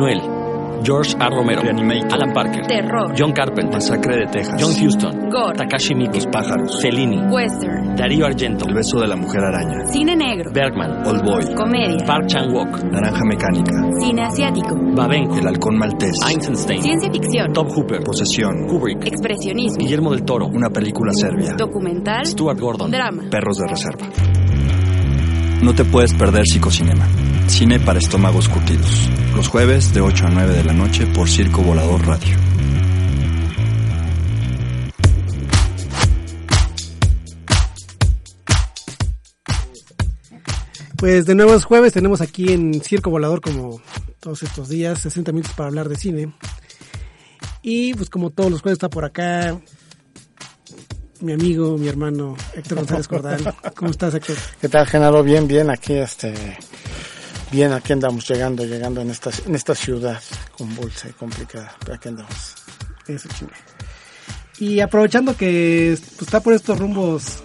Buñuel, George A. Romero, Reanimator. Alan Parker, Terror. John Carpenter, Masacre de Texas. John Huston, Gore. Takashi Miike, Los pájaros. Fellini, Western. Darío Argento, El beso de la mujer araña. Cine negro. Bergman, Old Boy. Comedia. Park Chan-wook, Naranja mecánica. Cine asiático. Babenco, El halcón maltés. Einstein, Ciencia ficción. Top Hooper, Posesión. Kubrick, Expresionismo. Guillermo del Toro, Una película serbia. Documental. Stuart Gordon, Drama. Perros de reserva. No te puedes perder Psicocinema. Cine para estómagos curtidos. Los jueves de 8 a 9 de la noche por Circo Volador Radio. Pues de nuevo es jueves, tenemos aquí en Circo Volador como todos estos días, 60 minutos para hablar de cine. Y pues como todos los jueves está por acá mi amigo, mi hermano Héctor González Cordal. ¿Cómo estás Héctor? ¿Qué tal, Genaro? Bien, bien, aquí, este, bien, aquí andamos llegando, llegando en esta, en esta ciudad convulsa y complicada, pero aquí andamos. Eso. Y aprovechando que pues, está por estos rumbos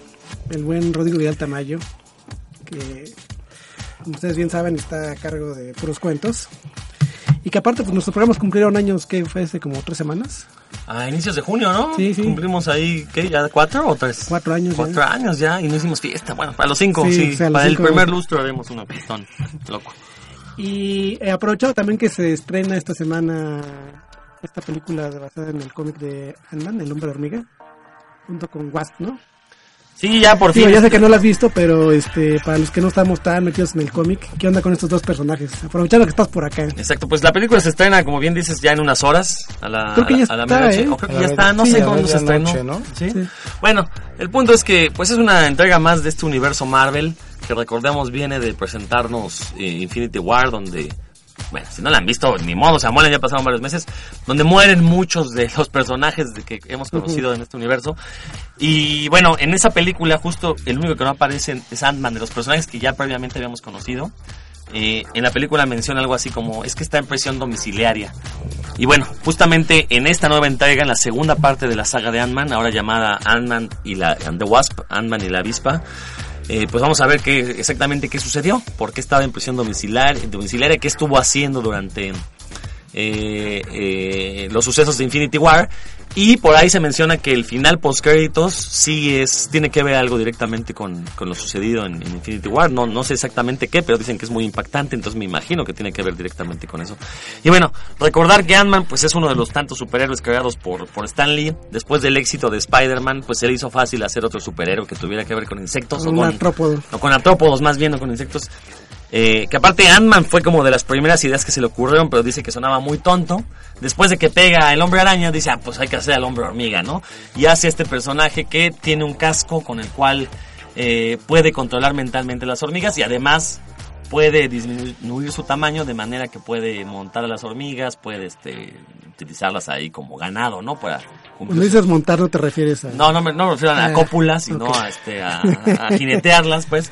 el buen Rodrigo Vidal Tamayo, que como ustedes bien saben está a cargo de puros cuentos. Y que aparte pues nuestros programas cumplieron años que fue hace como tres semanas, A inicios de junio, ¿no? Sí, sí. Cumplimos ahí, ¿qué? ¿Ya cuatro o tres? cuatro años. ya. Cuatro años ya y no hicimos fiesta. Bueno, para los cinco, Sí, sí. o sea, a los para cinco. el primer lustro haremos una pistón. Loco. Y he aprovechado también que se estrena esta semana esta película basada en el cómic de Ant-Man, El Hombre Hormiga, junto con Wasp, ¿no? Sí, ya por fin. ya sé que no lo has visto, pero este para los que no estamos tan metidos en el cómic, ¿qué onda con estos dos personajes? Aprovechando que estás por acá. Exacto, pues la película se estrena, como bien dices, ya en unas horas. A la, Creo que ya a la está. ¿eh? O creo que A ya está, no sí, sé cuándo se estrenó. medianoche, ¿no? ¿Sí? Sí. Bueno, el punto es que pues es una entrega más de este universo Marvel, que recordemos viene de presentarnos eh, Infinity War, donde, bueno, si no la han visto, ni modo, se mueren, ya pasaron varios meses, donde mueren muchos de los personajes de que hemos conocido en este universo. Y bueno, en esa película justo el único que no aparece es Ant-Man, de los personajes que ya previamente habíamos conocido. Eh, en la película menciona algo así como, es que está en prisión domiciliaria. Y bueno, justamente en esta nueva entrega, en la segunda parte de la saga de Ant-Man, ahora llamada Ant-Man y la and the Wasp, Ant-Man y la avispa, eh, pues vamos a ver qué, exactamente qué sucedió, por qué estaba en prisión domiciliaria, domiciliaria qué estuvo haciendo durante eh, eh, los sucesos de Infinity War. Y por ahí se menciona que el final post créditos sí es, tiene que ver algo directamente con, con lo sucedido en, en Infinity War. No, no sé exactamente qué, pero dicen que es muy impactante, entonces me imagino que tiene que ver directamente con eso. Y bueno, recordar que Ant-Man pues es uno de los tantos superhéroes creados por, por Stan Lee. Después del éxito de Spider-Man, pues se le hizo fácil hacer otro superhéroe que tuviera que ver con insectos. o Un con- o con artrópodos más bien, o con insectos. Eh, que aparte Ant-Man fue como de las primeras ideas que se le ocurrieron, pero dice que sonaba muy tonto. Después de que pega el hombre araña, dice, ah, pues hay que hacer al hombre hormiga, ¿no? Y hace este personaje que tiene un casco con el cual eh, puede controlar mentalmente las hormigas y además puede disminuir su tamaño de manera que puede montar a las hormigas, puede este, utilizarlas ahí como ganado, ¿no? Para Cuando dices montar no te refieres a... no, no me, no me refiero a Ah, cópulas, sino a, este, a, a jinetearlas, pues.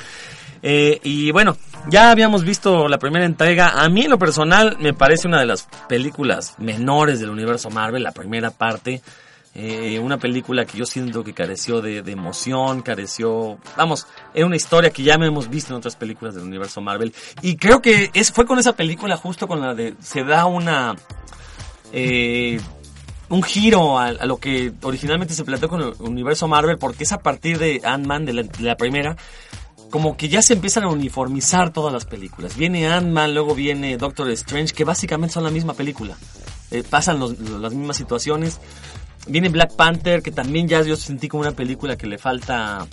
Eh, y bueno, ya habíamos visto la primera entrega. A mí, en lo personal, me parece una de las películas menores del universo Marvel, la primera parte. Eh, una película que yo siento que careció de, emoción, careció... Vamos, era una historia que ya me hemos visto en otras películas del universo Marvel. Y creo que es, fue con esa película justo con la de... Se da una... Eh, un giro a, lo que originalmente se planteó con el universo Marvel, porque es a partir de Ant-Man, de la primera, como que ya se empiezan a uniformizar todas las películas. Viene Ant-Man, luego viene Doctor Strange, que básicamente son la misma película. Eh, pasan las mismas situaciones. Viene Black Panther, que también ya yo sentí como una película que le falta,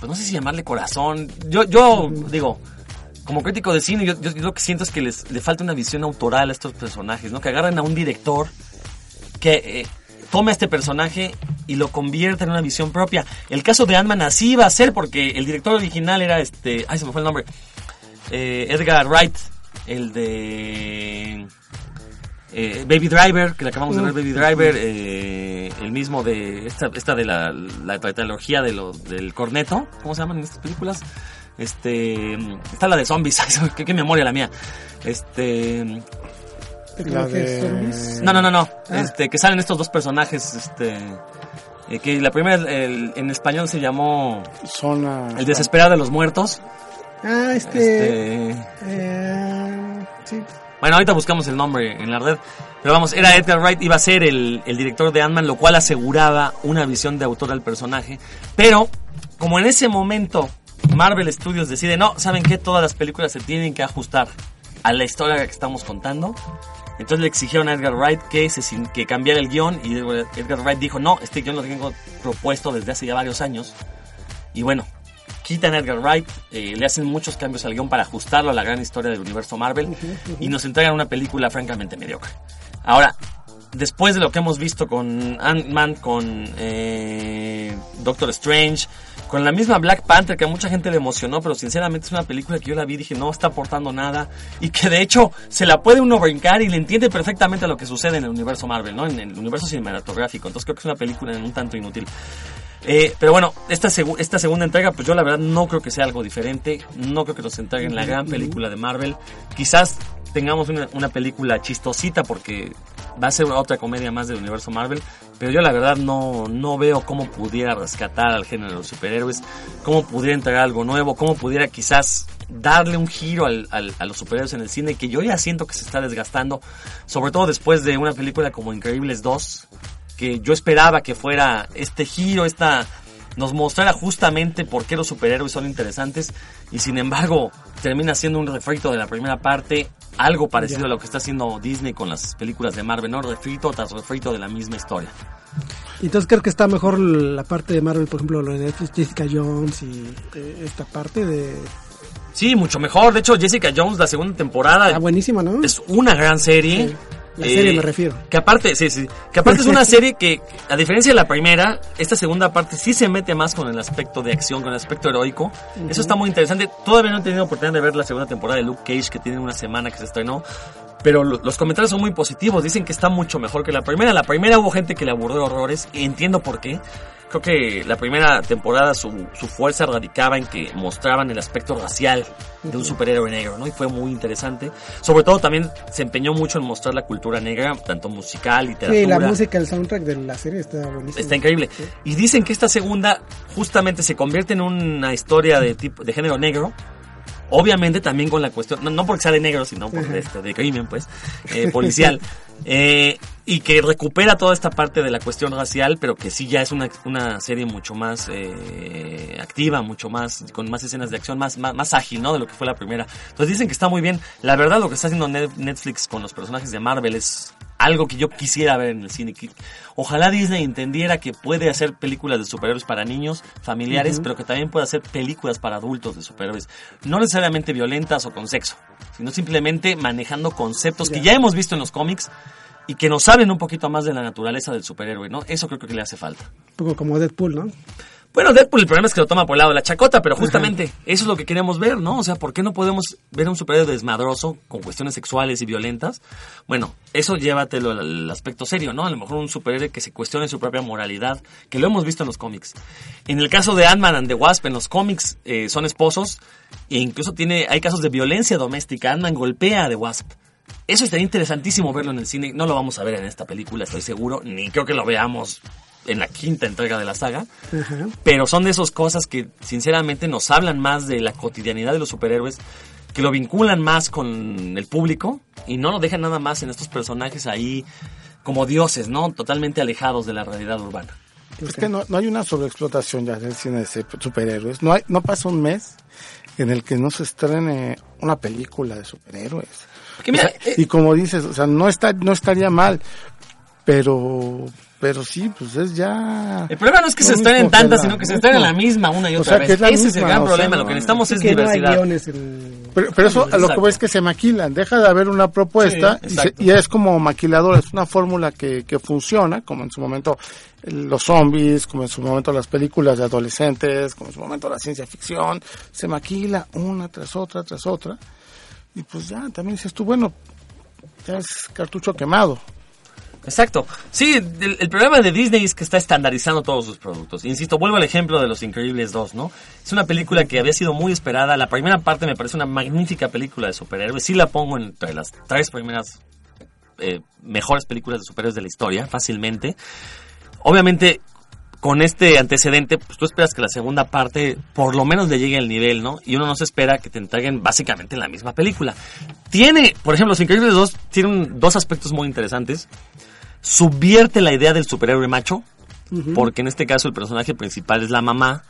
pues no sé si llamarle corazón. Yo, yo digo, como crítico de cine, yo lo que siento es que les, le falta una visión autoral a estos personajes, ¿no? Que agarran a un director que eh, tome a este personaje y lo convierta en una visión propia. El caso de Ant-Man así iba a ser porque el director original era este, ay se me fue el nombre, Eh, Edgar Wright, el de eh, Baby Driver, que le acabamos de ver Baby Driver, eh, el mismo de esta, esta de la, la tetralogía de lo, del corneto, ¿cómo se llaman en estas películas? Este, está la de zombies, qué memoria la mía. Este, de- no, no, no, no. Ah. Este, que salen estos dos personajes, este, eh, que la primera el- en español se llamó Zona. El desesperado de los muertos. Ah, este... Este, eh, Sí. Bueno, ahorita buscamos el nombre en la red. Pero vamos, era Edgar Wright, iba a ser el, el director de Ant-Man, lo cual aseguraba una visión de autor al personaje. Pero, como en ese momento Marvel Studios decide, no, ¿saben qué? Todas las películas se tienen que ajustar a la historia que estamos contando. Entonces le exigieron a Edgar Wright que, se, que cambiara el guion y Edgar Wright dijo, no, este guion lo tengo propuesto desde hace ya varios años. Y bueno, quitan a Edgar Wright, eh, le hacen muchos cambios al guion para ajustarlo a la gran historia del universo Marvel y nos entregan una película francamente mediocre. Ahora, después de lo que hemos visto con Ant-Man, con eh, Doctor Strange, con la misma Black Panther que a mucha gente le emocionó, pero sinceramente es una película que yo la vi y dije no está aportando nada y que de hecho se la puede uno brincar y le entiende perfectamente lo que sucede en el universo Marvel, ¿no? En el universo cinematográfico. Entonces creo que es una película en un tanto inútil. Eh, pero bueno, esta, segu- esta segunda entrega, pues yo la verdad no creo que sea algo diferente. No creo que nos entreguen la gran película de Marvel. Quizás tengamos una, una película chistosita porque va a ser otra comedia más del universo Marvel. Pero yo la verdad no, no veo cómo pudiera rescatar al género de los superhéroes, cómo pudiera entregar algo nuevo, cómo pudiera quizás darle un giro a los superhéroes en el cine que yo ya siento que se está desgastando, sobre todo después de una película como Increíbles 2, que yo esperaba que fuera este giro, esta nos mostrara justamente por qué los superhéroes son interesantes y sin embargo termina siendo un refrito de la primera parte, algo parecido a lo que está haciendo Disney con las películas de Marvel, ¿no? Refrito tras refrito de la misma historia. Entonces creo que está mejor la parte de Marvel, por ejemplo, lo de Netflix, Jessica Jones y eh, esta parte de... Sí, mucho mejor. De hecho, Jessica Jones, la segunda temporada, Ah, buenísima, ¿no? es una gran serie. Eh, Sí. La serie me refiero. Que aparte, sí, sí. Que aparte es una serie que, a diferencia de la primera, esta segunda parte sí se mete más con el aspecto de acción, con el aspecto heroico. Eso está muy interesante. Todavía no he tenido oportunidad de ver la segunda temporada de Luke Cage, que tiene una semana que se estrenó. Pero lo- los comentarios son muy positivos. Dicen que está mucho mejor que la primera. La primera hubo gente que le aburrió horrores. Y entiendo por qué. Creo que la primera temporada su, su fuerza radicaba en que mostraban el aspecto racial de un superhéroe negro, ¿no? Y fue muy interesante. Sobre todo también se empeñó mucho en mostrar la cultura negra, tanto musical, literatura. Sí, la música, el soundtrack de la serie está buenísimo. Está increíble. Y dicen que esta segunda justamente se convierte en una historia de tipo de género negro. Obviamente también con la cuestión, no, no porque sea de negro, sino por este, de crimen, pues, eh, policial. Eh, y que recupera toda esta parte de la cuestión racial, pero que sí ya es una, una serie mucho más eh, activa, mucho más, con más escenas de acción, más, más, más ágil, ¿no? De lo que fue la primera. Entonces dicen que está muy bien. La verdad, lo que está haciendo Net- Netflix con los personajes de Marvel es algo que yo quisiera ver en el cine. Ojalá Disney entendiera que puede hacer películas de superhéroes para niños, familiares, pero que también puede hacer películas para adultos de superhéroes. No necesariamente violentas o con sexo, sino simplemente manejando conceptos que ya hemos visto en los cómics y que nos saben un poquito más de la naturaleza del superhéroe, ¿no? Eso creo que le hace falta. Un poco como Deadpool, ¿no? Bueno, Deadpool el problema es que lo toma por el lado de la chacota, pero justamente eso es lo que queremos ver, ¿no? O sea, ¿por qué no podemos ver a un superhéroe desmadroso con cuestiones sexuales y violentas? Bueno, eso llévatelo al, al aspecto serio, ¿no? A lo mejor un superhéroe que se cuestione su propia moralidad, que lo hemos visto en los cómics. En el caso de Ant-Man and the Wasp, en los cómics eh, son esposos e incluso tiene, hay casos de violencia doméstica. Ant-Man golpea a The Wasp. Eso estaría interesantísimo verlo en el cine. No lo vamos a ver en esta película, estoy seguro, ni creo que lo veamos en la quinta entrega de la saga. Pero son de esas cosas que sinceramente nos hablan más de la cotidianidad de los superhéroes, que lo vinculan más con el público y no lo dejan nada más en estos personajes ahí como dioses, ¿no? Totalmente alejados de la realidad urbana. Es que no, no hay una sobreexplotación ya del cine de superhéroes. No, hay, no pasa un mes en el que no se estrene una película de superhéroes. Porque mira, O sea, y como dices, o sea, no está, no estaría mal, pero, pero sí, pues es ya. el problema no es que se mismo que tantas, sino que se estrenen la misma una y O otra sea, vez. que es la Ese es el gran sea, problema. no- lo que necesitamos es que no hay diversidad. en... Pero, pero eso a lo que voy es que se maquilan, deja de haber una propuesta Sí, y, se- y es como maquiladora, es una fórmula que, que funciona, como en su momento eh, los zombies, como en su momento las películas de adolescentes, como en su momento la ciencia ficción, se maquila una tras otra, tras otra, y pues ya, también dices tú, bueno, ya es cartucho quemado. Exacto. Sí, el, el problema de Disney es que está estandarizando todos sus productos. Insisto, vuelvo al ejemplo de Los Increíbles 2, ¿no? Es una película que había sido muy esperada. La primera parte me parece una magnífica película de superhéroes. Sí la pongo entre las tres primeras eh, mejores películas de superhéroes de la historia, fácilmente. Obviamente con este antecedente, pues tú esperas que la segunda parte por lo menos le llegue al nivel, ¿no? Y uno no se espera que te entreguen básicamente la misma película. Tiene, por ejemplo, Los Increíbles 2 tienen dos aspectos muy interesantes. Subvierte la idea del superhéroe macho, porque en este caso el personaje principal es la mamá,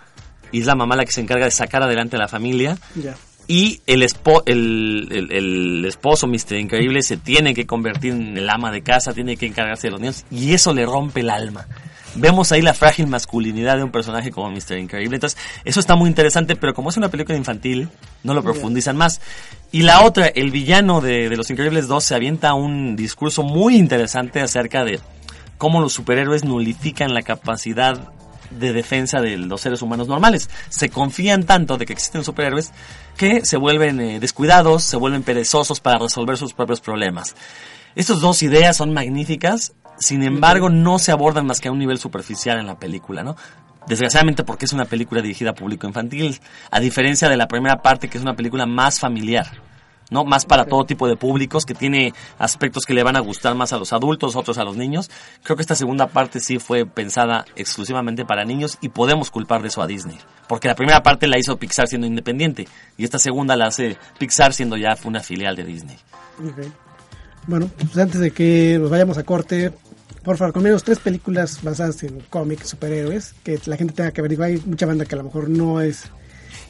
y es la mamá la que se encarga de sacar adelante a la familia. Ya. Y el, espo- el, el- el esposo, Mr. Increíble, se tiene que convertir en el ama de casa, tiene que encargarse de los niños, y eso le rompe el alma. Vemos ahí la frágil masculinidad de un personaje como Mr. Increíble. Entonces, eso está muy interesante, pero como es una película infantil, no lo profundizan más. Y la otra, el villano de, de Los Increíbles 2 se avienta un discurso muy interesante acerca de cómo los superhéroes nulifican la capacidad de defensa de los seres humanos normales. Se confían tanto de que existen superhéroes que se vuelven eh, descuidados, se vuelven perezosos para resolver sus propios problemas. Estas dos ideas son magníficas, sin embargo no se abordan más que a un nivel superficial en la película, ¿no? Desgraciadamente porque es una película dirigida a público infantil, a diferencia de la primera parte que es una película más familiar. ¿no? Más para todo tipo de públicos, que tiene aspectos que le van a gustar más a los adultos, otros a los niños. Creo que esta segunda parte sí fue pensada exclusivamente para niños y podemos culpar de eso a Disney. Porque la primera parte la hizo Pixar siendo independiente y esta segunda la hace Pixar siendo ya una filial de Disney. Bueno, pues antes de que nos vayamos a corte, por favor, con menos tres películas basadas en cómics, superhéroes, que la gente tenga que ver. Digo, hay mucha banda que a lo mejor no es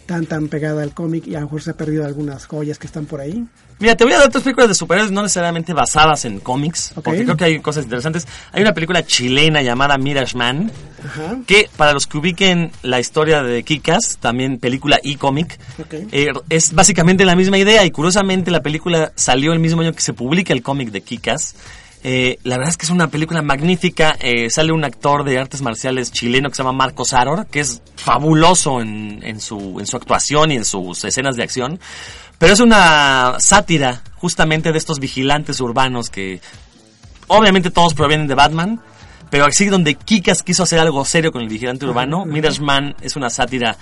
tan tan pegada al cómic y a lo mejor se ha perdido algunas joyas que están por ahí. Mira, te voy a dar tres películas de superhéroes no necesariamente basadas en cómics, Ok. porque creo que hay cosas interesantes. Hay una película chilena llamada Mirage Man, Ajá. que para los que ubiquen la historia de Kikas, también película y cómic, Ok. eh, es básicamente la misma idea y curiosamente la película salió el mismo año que se publica el cómic de Kikas. Eh, la verdad es que es una película magnífica. eh, sale un actor de artes marciales chileno que se llama Marcos Aror, que es fabuloso en, en su, en su actuación y en sus escenas de acción. Pero es una sátira justamente de estos vigilantes urbanos que obviamente todos provienen de Batman, pero así donde Kikas quiso hacer algo serio con el vigilante urbano, Mirage Man es una sátira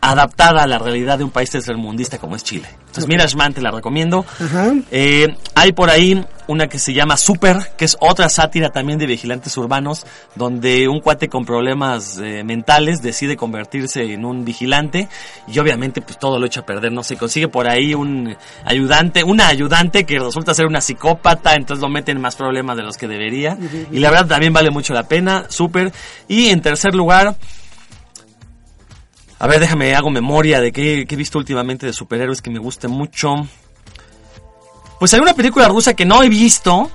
adaptada a la realidad de un país tercermundista como es Chile. Entonces Mirage Man te la recomiendo. Eh, hay por ahí una que se llama Super, que es otra sátira también de vigilantes urbanos, donde un cuate con problemas eh, mentales decide convertirse en un vigilante y obviamente pues todo lo echa a perder, no se consigue por ahí un ayudante, una ayudante que resulta ser una psicópata, entonces lo meten en más problemas de los que debería y la verdad también vale mucho la pena, Super. Y en tercer lugar, a ver, déjame, hago memoria de qué, he visto últimamente de superhéroes que me guste mucho. Pues hay una película rusa que no he visto.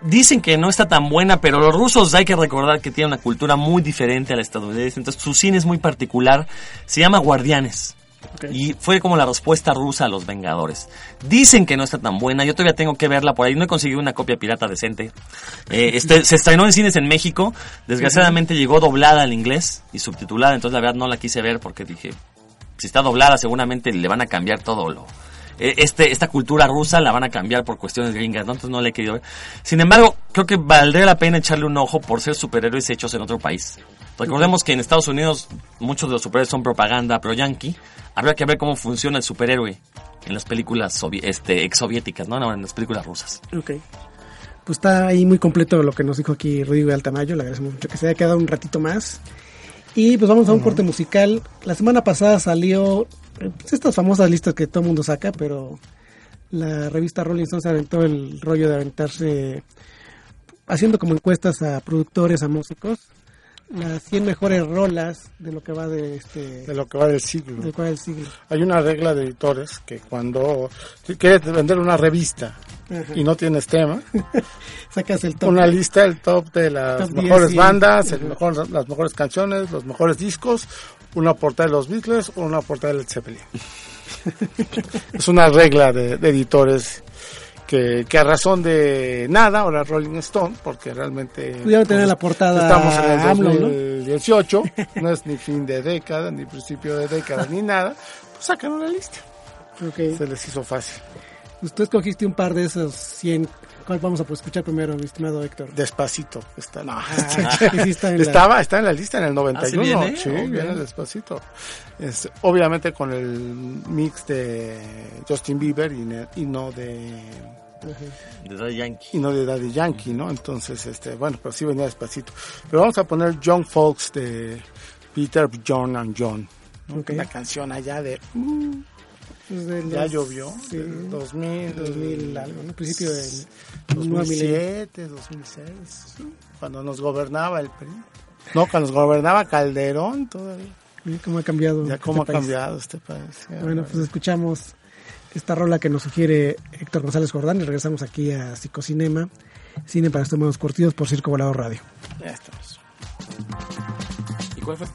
Dicen que no está tan buena, pero los rusos hay que recordar que tienen una cultura muy diferente a la estadounidense. Entonces su cine es muy particular. Se llama Guardianes. Y fue como la respuesta rusa a los Vengadores. Dicen que no está tan buena. Yo todavía tengo que verla por ahí. No he conseguido una copia pirata decente. Eh, este, se estrenó en cines en México. Desgraciadamente llegó doblada al inglés y subtitulada. Entonces la verdad no la quise ver porque dije, si está doblada seguramente le van a cambiar todo lo... eh, Este, esta cultura rusa la van a cambiar por cuestiones gringas, ¿no? Entonces no le he querido ver. Sin embargo, creo que valdría la pena echarle un ojo por ser superhéroes hechos en otro país. Recordemos que en Estados Unidos muchos de los superhéroes son propaganda pro-yankee. Habrá que ver cómo funciona el superhéroe en las películas este, ex-soviéticas, ¿no? No, en las películas rusas. Ok. Pues está ahí muy completo lo que nos dijo aquí Rodrigo de Altamayo. Le agradecemos mucho que se haya quedado un ratito más. Y pues vamos a un corte musical. La semana pasada salió pues, estas famosas listas que todo el mundo saca, pero la revista Rolling Stone se aventó el rollo de aventarse haciendo como encuestas a productores, a músicos, las 100 mejores rolas de lo que va de este de lo que va del siglo. de lo que va del siglo. Hay una regla de editores que cuando si quieres vender una revista Ajá. y no tienes tema, Sacas el top. una lista, el top de las Top 10, mejores bandas, el mejor, las mejores canciones, los mejores discos, una portada de los Beatles o una portada de Led Zeppelin. es una regla de, de editores que, que a razón de nada, ahora Rolling Stone, porque realmente Pudieron tener la portada estamos en el AMLO, ¿no? 2018, ¿no? es ni fin de década, ni principio de década, ni nada, pues sacan una lista. Se les hizo fácil. Pues tú escogiste un par de esos 100. ¿Cuál vamos a pues, escuchar primero, mi estimado Héctor? Despacito está. No, que sí está en la- estaba, está en la lista en el 91. ¿Ah, sí viene? sí, Oh, viene bien. despacito. Es, obviamente con el mix de Justin Bieber y, ne- y no de de Daddy Yankee. Y no de Daddy Yankee, ¿no? Entonces, este, bueno, pero sí venía despacito. Pero vamos a poner John Folks de Peter, John and John. ¿no? Okay. La canción allá de... Uh, pues los, ya llovió, sí, 2000, 2000 algo, ¿no? principio del 2007, 2006, ¿sí? cuando nos gobernaba el PRI. No, cuando nos gobernaba Calderón todavía. Mira cómo ha cambiado. Ya cómo este ha país. cambiado este país. Ya, bueno, pues escuchamos esta rola que nos sugiere Héctor González Jordán y regresamos aquí a Psicocinema, Cine para Estómagos Curtidos por Circo Volador Radio. Ya estamos. ¿Y cuál fue?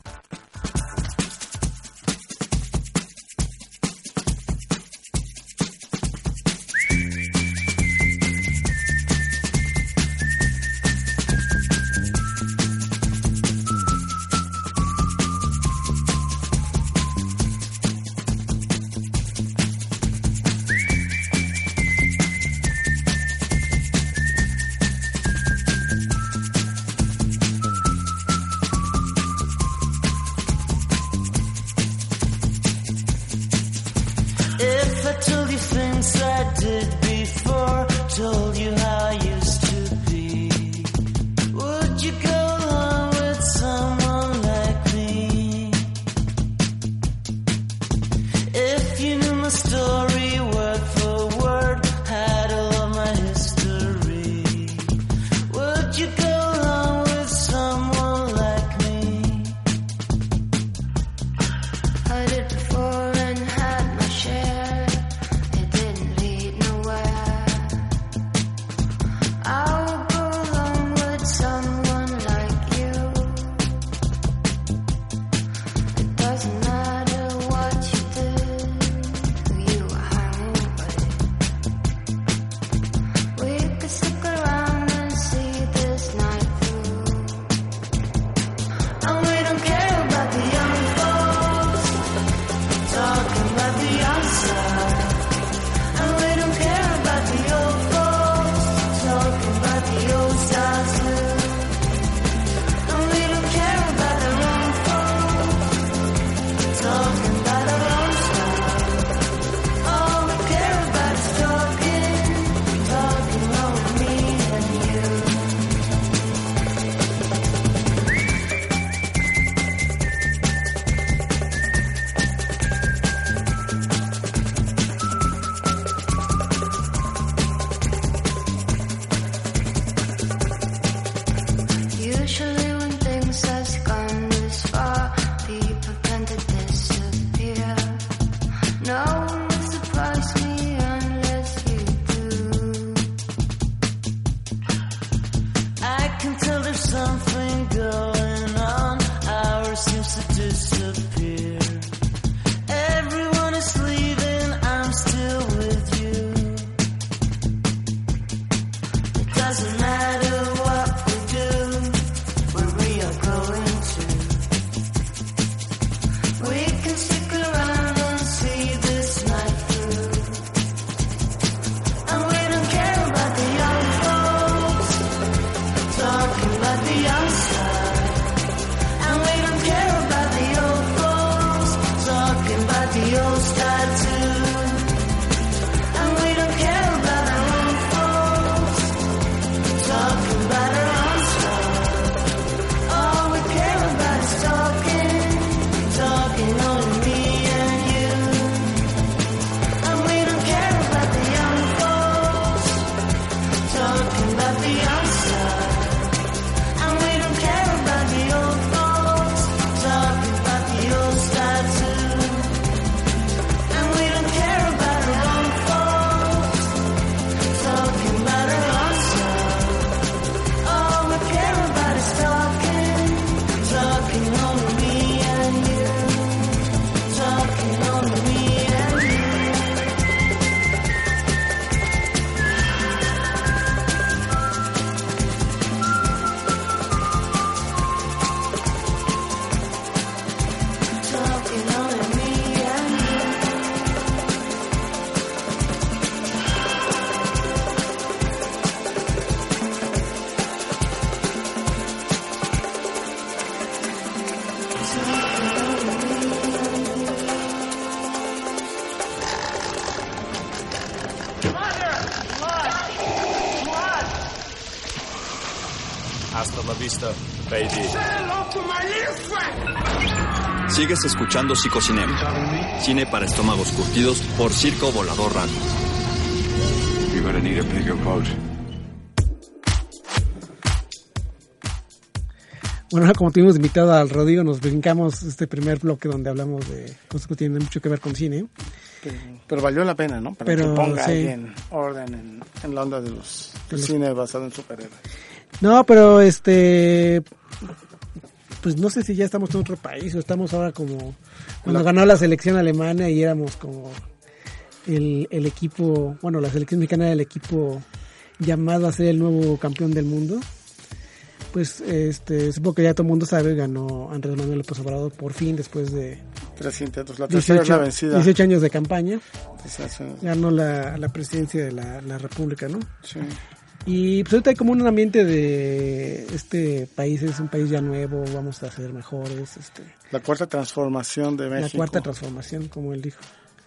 Escuchando Psicocinema. Cine para estómagos curtidos por Circo Volador Radio. You're gonna need a bigger boat. Bueno, como tuvimos invitado al Rodrigo, nos brincamos este primer bloque donde hablamos de cosas que tienen mucho que ver con cine. Pero, pero valió la pena, ¿no? Para Pero, que ponga sí. ahí en orden en, en la onda de los, del los- cine basado en superhéroes. No, pero este. Pues no sé si ya estamos en otro país o estamos ahora como. Cuando La- ganó la selección alemana y éramos como. El, el equipo. Bueno, la selección mexicana era el equipo llamado a ser el nuevo campeón del mundo. Pues este, supongo que ya todo el mundo sabe, ganó Andrés Manuel López Obrador por fin después de Tres intentos. La tercera es la 18, vencida. 18 años de campaña. Entonces, eh, Ganó la, la presidencia de la, la República, ¿no? sí. Y pues ahorita hay como un ambiente de este país es un país ya nuevo, vamos a ser mejores, este, La cuarta transformación de México. la cuarta transformación, como él dijo.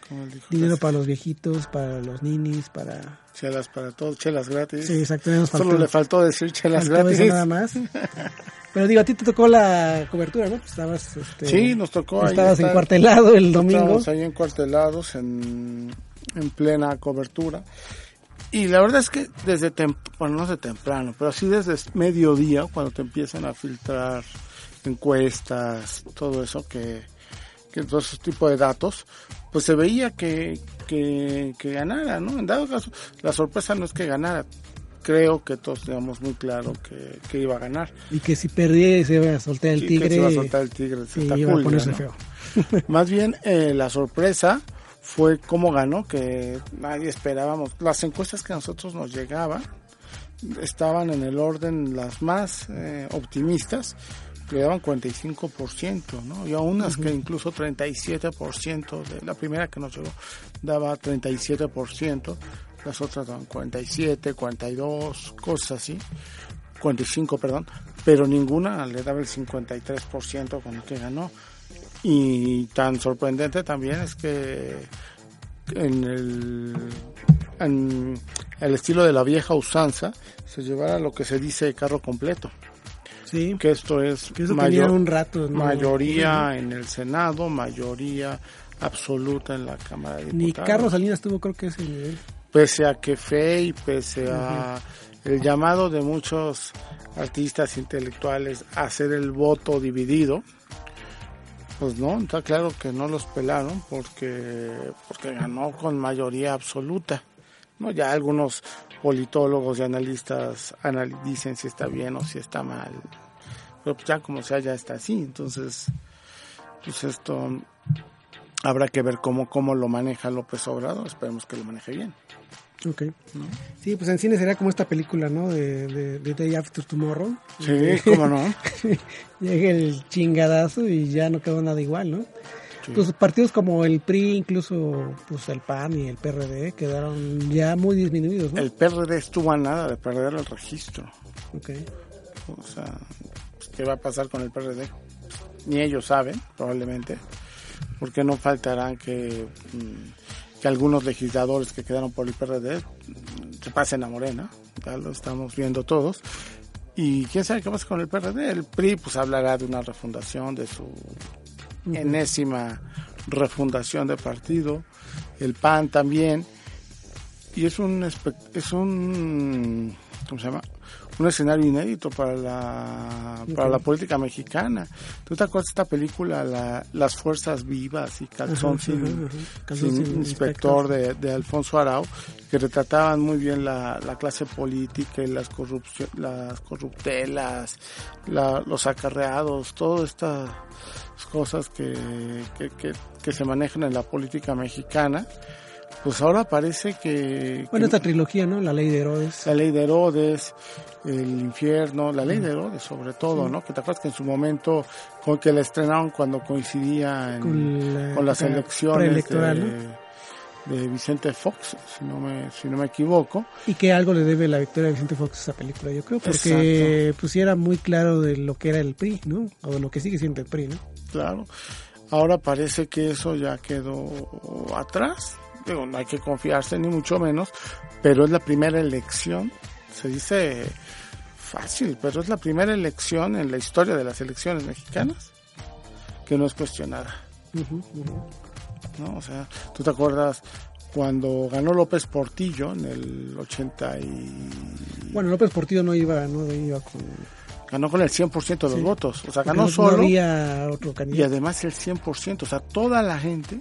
como él dijo. Dinero para los viejitos, para los ninis, para... Chelas para todos, chelas gratis. Sí, exacto, nos Solo faltó- le faltó decir chelas faltó gratis. nada más. Pero digo, a ti te tocó la cobertura, ¿no? Pues estabas, este, Sí, nos tocó ahí Estabas estar- encuartelado el domingo. Estábamos ahí encuartelados en, en plena cobertura. Y la verdad es que desde temprano, bueno, no desde temprano, pero sí desde mediodía, cuando te empiezan a filtrar encuestas, todo eso, que, que todo ese tipo de datos, pues se veía que, que, que ganara, ¿no? En dado caso, la sorpresa no es que ganara. Creo que todos teníamos muy claro que, que iba a ganar. Y que si perdía se iba a soltar el que tigre. se iba a soltar el tigre Santa iba a ponerse ¿no? feo. Más bien eh, la sorpresa fue cómo ganó, que nadie esperábamos. Las encuestas que a nosotros nos llegaban estaban en el orden las más eh, optimistas, le daban 45%, ¿no? Y a unas que incluso 37%, de la primera que nos llegó daba 37%, las otras daban 47, 42, cosas así. 45, perdón, pero ninguna le daba el 53% con el que ganó. Y tan sorprendente también es que en el, en el estilo de la vieja usanza se llevara lo que se dice carro completo. Sí, Que esto es que eso mayor- un rato. ¿no? mayoría en el Senado, mayoría absoluta en la Cámara de Diputados Ni Carlos Salinas tuvo creo que ese nivel. pese a que fe y pese a el llamado de muchos artistas intelectuales a hacer el voto dividido, pues no, está claro que no los pelaron porque, porque ganó con mayoría absoluta. No, ya algunos politólogos y analistas anal- dicen si está bien o si está mal. Pero ya como sea, ya está así. Entonces, pues esto habrá que ver cómo, cómo lo maneja López Obrador. Esperemos que lo maneje bien. Ok. Sí, pues en cine sería como esta película, ¿no? De, de, de Day After Tomorrow. Sí, cómo no. Llega el chingadazo y ya no quedó nada igual, ¿no? Pues partidos como el PRI, incluso pues el PAN y el PRD quedaron ya muy disminuidos, ¿no? El PRD estuvo a nada de perder el registro. Ok. O sea, pues, ¿qué va a pasar con el PRD? Ni ellos saben, probablemente. Porque no faltarán que, mm, que algunos legisladores que quedaron por el PRD se pasen a Morena. Ya lo estamos viendo todos. Y quién sabe qué pasa con el PRD. El PRI pues hablará de una refundación, de su enésima refundación de partido. El PAN también. Y es un, es un, ¿cómo se llama? Un escenario inédito para la, para la política mexicana. ¿Tú te acuerdas de esta película, la- Las Fuerzas Vivas y Calzón Ajá, sin, ajá, ajá. Calzón sin sin inspector de, de Alfonso Arau, que retrataban muy bien la, la clase política y las, corrupcio- las corruptelas, la- los acarreados, todas estas cosas que, que, que, que se manejan en la política mexicana. Pues ahora parece que, Bueno, que esta trilogía, ¿no? La ley de Herodes. la ley de Herodes, el infierno, la ley de Herodes sobre todo, ¿no? Que te acuerdas que en su momento con que la estrenaron cuando coincidía en- Con la con las elecciones de, de Vicente Fox, si no me si no me equivoco. Y que algo le debe la victoria de Vicente Fox a esa película, yo creo, porque pues sí era muy claro de lo que era el PRI, ¿no? O de lo que sigue siendo el PRI, ¿no? Claro. Ahora parece que eso ya quedó atrás. Digo, no hay que confiarse ni mucho menos, pero es la primera elección, se dice fácil, pero es la primera elección en la historia de las elecciones mexicanas que no es cuestionada. ¿no? O sea, tú te acuerdas cuando ganó López Portillo en el 80 y... Bueno, López Portillo no iba, no iba con... Ganó con el 100% de los Sí. votos. O sea, ganó no, solo No había otro y candidato. además el 100%. O sea, toda la gente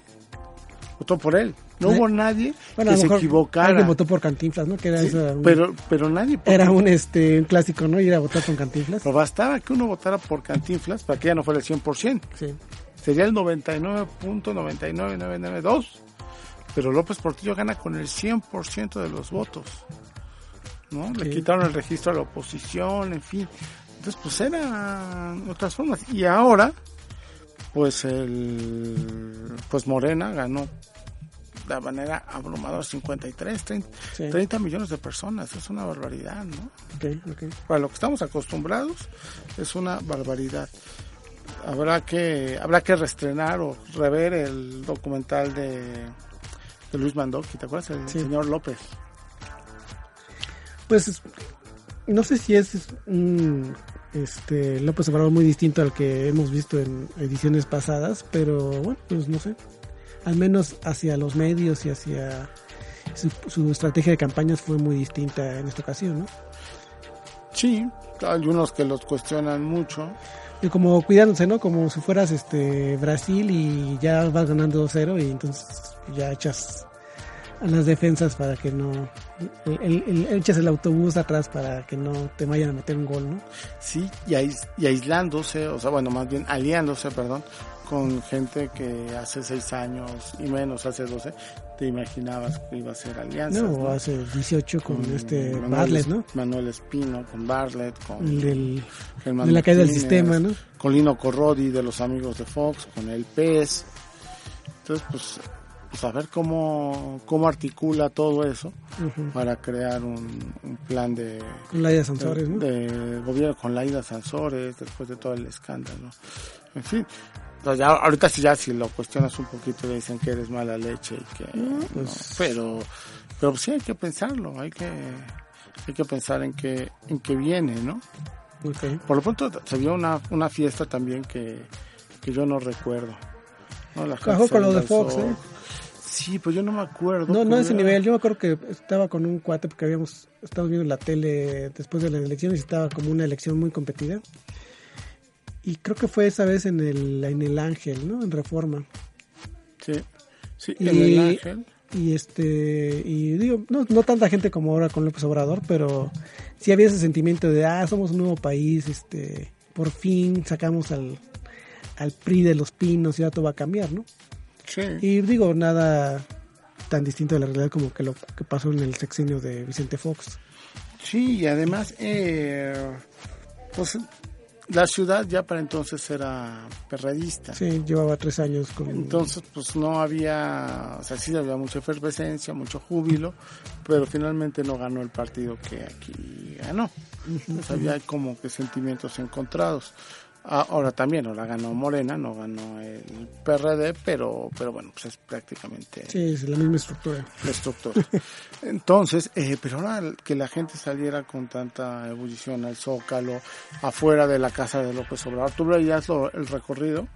votó por él. No hubo nadie Bueno, que se equivocara. Alguien votó por Cantinflas, ¿no? Que era, Sí, esa- un- pero, pero nadie... era un, este, un clásico, ¿no? Ir a votar con Cantinflas. Pero bastaba que uno votara por Cantinflas para que ya no fuera el 100%. Sí. Sería el 99.99992. Pero López Portillo gana con el 100% de los votos. ¿no? Le quitaron el registro a la oposición, en fin. Entonces, pues eran otras formas. Y ahora, pues el pues Morena ganó de manera abrumadora 53, 30, Sí. 30 millones de personas. Es una barbaridad, ¿no? Ok, ok. para lo que estamos acostumbrados es una barbaridad. Habrá que habrá que reestrenar o rever el documental de, de Luis Mandoki, ¿te acuerdas? El Sí. señor López. Pues no sé si es un este López Obrador muy distinto al que hemos visto en ediciones pasadas, pero bueno, pues no sé. Al menos hacia los medios y hacia su, su estrategia de campañas fue muy distinta en esta ocasión, ¿no? Sí, hay unos que los cuestionan mucho. Y como cuidándose, ¿no? Como si fueras este Brasil y ya vas ganando 2-0 y entonces ya echas a las defensas para que no el, el- el- echas el autobús atrás para que no te vayan a meter un gol, ¿no? Sí, y, ais- y aislándose, o sea, bueno, más bien aliándose, perdón, con gente que hace seis años y menos, hace 12, te imaginabas que iba a ser alianza. No, hace 18 con, este Manuel Bartlett, ¿no? Manuel Espino, con Bartlett, con El del, Germán de la caída del sistema, ¿no? Con Lino Corrodi de los amigos de Fox, con el PES. Entonces, pues, pues a ver cómo, cómo articula todo eso para crear un, un plan de, Con Laida Sansores, ¿no? de gobierno con Laida Sansores después de todo el escándalo. En fin, ya, ahorita sí ya si lo cuestionas un poquito dicen que eres mala leche y que no, pues- pero pero sí hay que pensarlo, hay que hay que pensar en que en que viene, ¿no? Por lo pronto se vio una, una fiesta también que, que yo no recuerdo. ¿no? La gente Bajó con lo de Fox. ¿eh? Sí, pues yo no me acuerdo. No, no a ese pero- nivel. Yo me acuerdo que estaba con un cuate porque habíamos estado viendo la tele después de las elecciones y estaba como una elección muy competida. Y creo que fue esa vez en el, en el Ángel, ¿no? En Reforma. Sí, sí Y, en el Ángel. y este, y digo, no, no tanta gente como ahora con López Obrador, pero sí había ese sentimiento de, ah, somos un nuevo país, este, por fin sacamos al, al PRI de los pinos y ahora todo va a cambiar, ¿no? Sí. Y digo, nada tan distinto de la realidad como que lo que pasó en el sexenio de Vicente Fox. Sí, y además, eh, pues la ciudad ya para entonces era perradista. Sí, llevaba tres años con... Entonces, pues no había, o sea, sí había mucha efervescencia, mucho júbilo, pero finalmente no ganó el partido que aquí ganó. Entonces había como que sentimientos encontrados. Ah, Ahora también, ahora ganó Morena, no ganó el PRD, pero, pero bueno, pues es prácticamente Sí, es la misma estructura. la estructura. Entonces, eh, pero ahora que la gente saliera con tanta ebullición al Zócalo, afuera de la casa de López Obrador, tú veías lo- el recorrido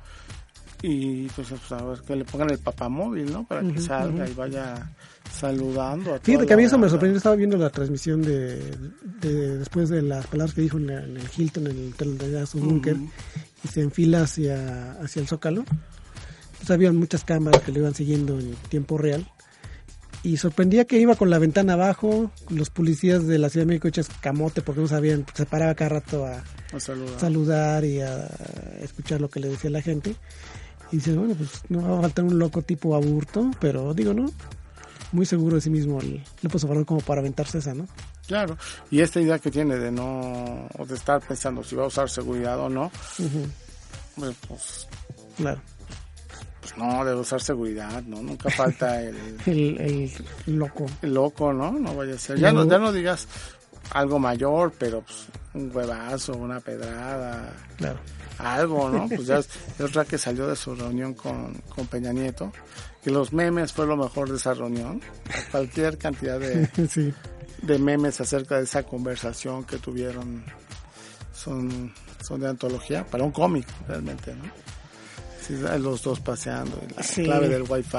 y pues, pues, a ver, que le pongan el papamóvil, ¿no? Para que salga y vaya saludando a Fíjate que a mí eso me sorprendió, estaba viendo la transmisión de, de- después de las palabras que dijo en, el Hilton, en el hotel de su búnker, y se enfila hacia, hacia el Zócalo. Pues había muchas cámaras que lo iban siguiendo en tiempo real. Y sorprendía que iba con la ventana abajo, los policías de la Ciudad de México hechas camote porque no sabían, se paraba cada rato a A saludar. saludar y a escuchar lo que le decía la gente. Y dices, bueno, pues no va a faltar un loco tipo aburto, pero digo, ¿no? Muy seguro de sí mismo el López Obrador como para aventarse esa, ¿no? Claro. Y esta idea que tiene de no, o de estar pensando si va a usar seguridad o no, pues, pues, Claro. pues no, debe usar seguridad, ¿no? Nunca falta el, El, el loco. el loco, ¿no? No vaya a ser. Ya no, ya no digas algo mayor, pero pues un huevazo, una pedrada, Claro. Algo, ¿no? Pues ya es es otra que salió de su reunión con, con Peña Nieto, que los memes fue lo mejor de esa reunión. Cualquier cantidad de... sí. de memes acerca de esa conversación que tuvieron son, son de antología para un cómic realmente, ¿no? Sí, los dos paseando, la Sí. clave del wifi.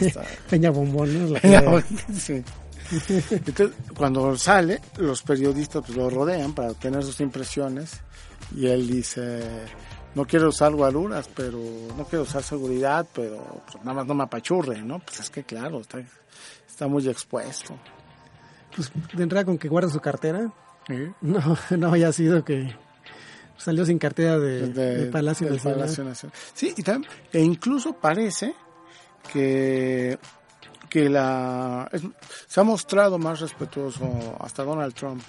está- Peña Bombón, ¿no? La que- sí. Entonces, cuando sale, los periodistas pues, lo rodean para obtener sus impresiones y él dice, no quiero usar guaruras, pero no quiero usar seguridad, pero pues, nada más no me apachurre, ¿no? Pues es que claro, está, está muy expuesto. Pues de entrada con que guarda su cartera. ¿sí? No, no haya sido que salió sin cartera de, De- de Palacio del Nacional. Palacio Nacional. Sí, y también, e incluso parece que, que la es- se ha mostrado más respetuoso hasta Donald Trump.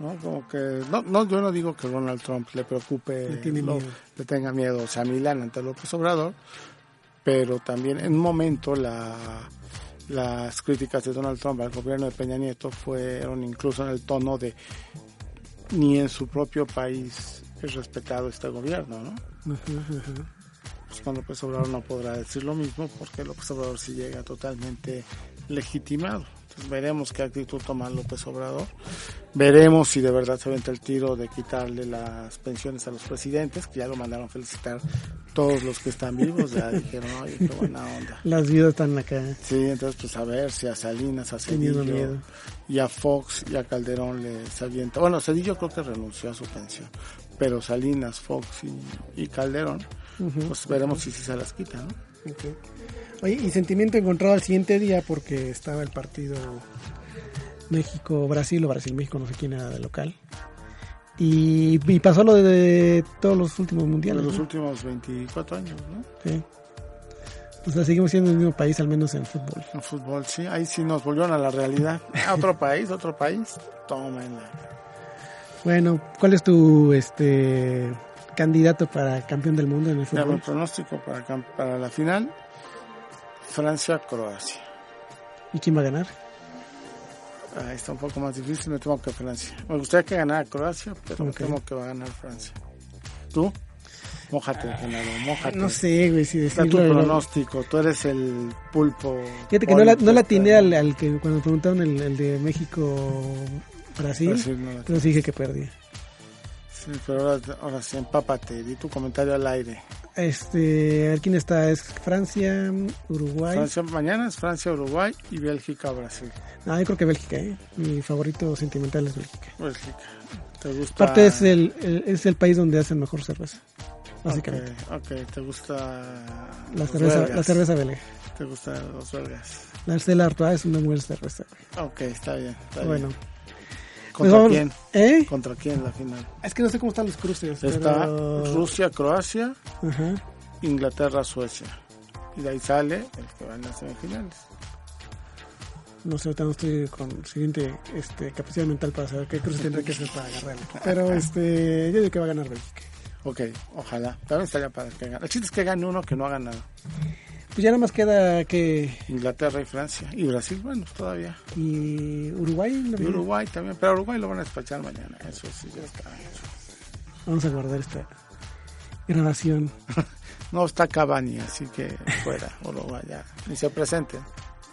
¿No? Como que, no, no, yo no digo que Donald Trump le preocupe, Le tiene lo- miedo. le tenga miedo, o sea, Milán ante López Obrador, pero también en un momento la, las críticas de Donald Trump al gobierno de Peña Nieto fueron incluso en el tono de ni en su propio país es respetado este gobierno, ¿no? Pues con López Obrador no podrá decir lo mismo porque López Obrador sí llega totalmente legitimado. Entonces veremos qué actitud toma López Obrador. Veremos si de verdad se aventa el tiro de quitarle las pensiones a los presidentes, que ya lo mandaron felicitar todos los que están vivos, ya dijeron, oye, qué buena onda. Las viudas están acá. Sí, entonces pues a ver si a Salinas, a Cedillo miedo. y a Fox y a Calderón les avienta. Bueno, Cedillo creo que renunció a su pensión, pero Salinas, Fox y, y Calderón, pues veremos si sí se las quita, ¿no? Ok. Oye, y sentimiento encontrado al siguiente día porque estaba el partido México-Brasil o Brasil-México, no sé quién era de local. Y, y pasó lo de, todos los últimos mundiales. los ¿no? últimos 24 años, ¿no? Sí. O sea, seguimos siendo el mismo país, al menos en fútbol. En fútbol, sí, ahí sí nos volvieron a la realidad. A otro país, otro país, tómenla. Bueno, ¿cuál es tu este candidato para campeón del mundo en el fútbol? pronóstico para, la final, Francia-Croacia. ¿Y quién va a ganar? Ahí está un poco más difícil, me temo que Francia. Me gustaría que ganara Croacia, pero me temo que va a ganar Francia. ¿Tú? Mójate, Genaro, mójate. No sé, güey, si Está tu decirlo. pronóstico, tú eres el pulpo. Fíjate que no la, no la atiné al, al que cuando preguntaron el, el de México-Brasil, Brasil no pero sí dije que perdía. Sí, pero ahora, ahora sí, empápate, di tu comentario al aire. Este, a ver quién está, es Francia, Uruguay. Francia, mañana es Francia, Uruguay y Bélgica, Brasil. Ah, yo creo que Bélgica, ¿eh? Mi favorito sentimental es Bélgica. Bélgica. ¿Te gusta? Aparte es el, el- es el país donde hacen mejor cerveza, básicamente. Ok, ok, ¿te gusta La cerveza, belgas? la cerveza belga. ¿Te gustan los belgas? La Stella Artois es una buena cerveza. Ok, está bien. Está Bueno, bien. ¿Contra quién? ¿Eh? ¿Contra quién la final? Es que no sé cómo están los cruces. Está pero- Rusia, Croacia. Inglaterra, Suecia. Y de ahí sale el que va en las semifinales. No sé, ahorita no estoy con suficiente este, capacidad mental para saber qué cruce tendré que hacer para agarrarlo. Pero este, yo digo que va a ganar Bélgica. Ok, ojalá. También estaría para que gane. El chiste es que gane uno que no ha ganado. Pues ya nada más queda que. Inglaterra y Francia. Y Brasil, bueno, todavía. Y Uruguay. ¿no? Y Uruguay también. Pero Uruguay lo van a despachar mañana. Eso sí, ya está hecho. Vamos a guardar esta grabación. No está Cavani, así que fuera Uruguay ya. Ni se presente.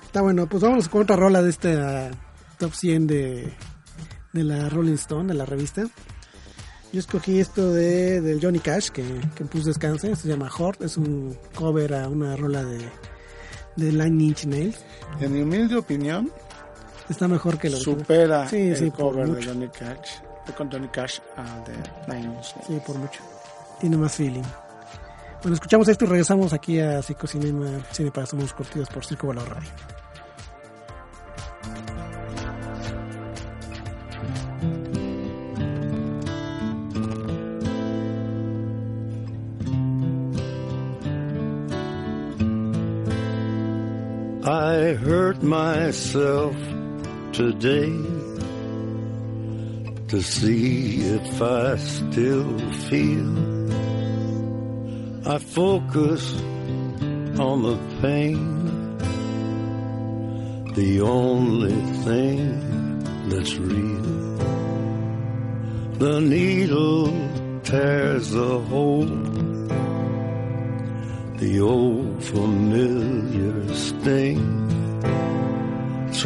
Está bueno, pues vamos con otra rola de esta top 100 de, de la Rolling Stone, de la revista. Yo escogí esto de del Johnny Cash, que, que en Pus Descanse, se llama Hort, es un cover a una rola de, de Nine Inch Nails. En mi humilde opinión, Está mejor que lo supera Sí, el sí, cover de. Johnny Cash. Con Johnny Cash al de Nine Inch Nails. Sí, por mucho. Tiene más feeling. Bueno, escuchamos esto y regresamos aquí a Psicocinema, Cine para Somos Curtidos por Circo Volador Radio. Hurt myself today to see if I still feel. I focus on the pain, the only thing that's real. The needle tears the hole the old familiar sting.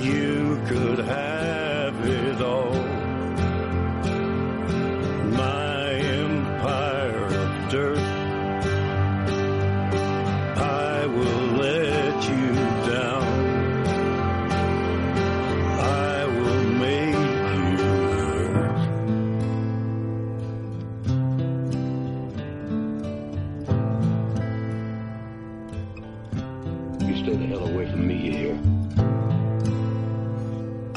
You could have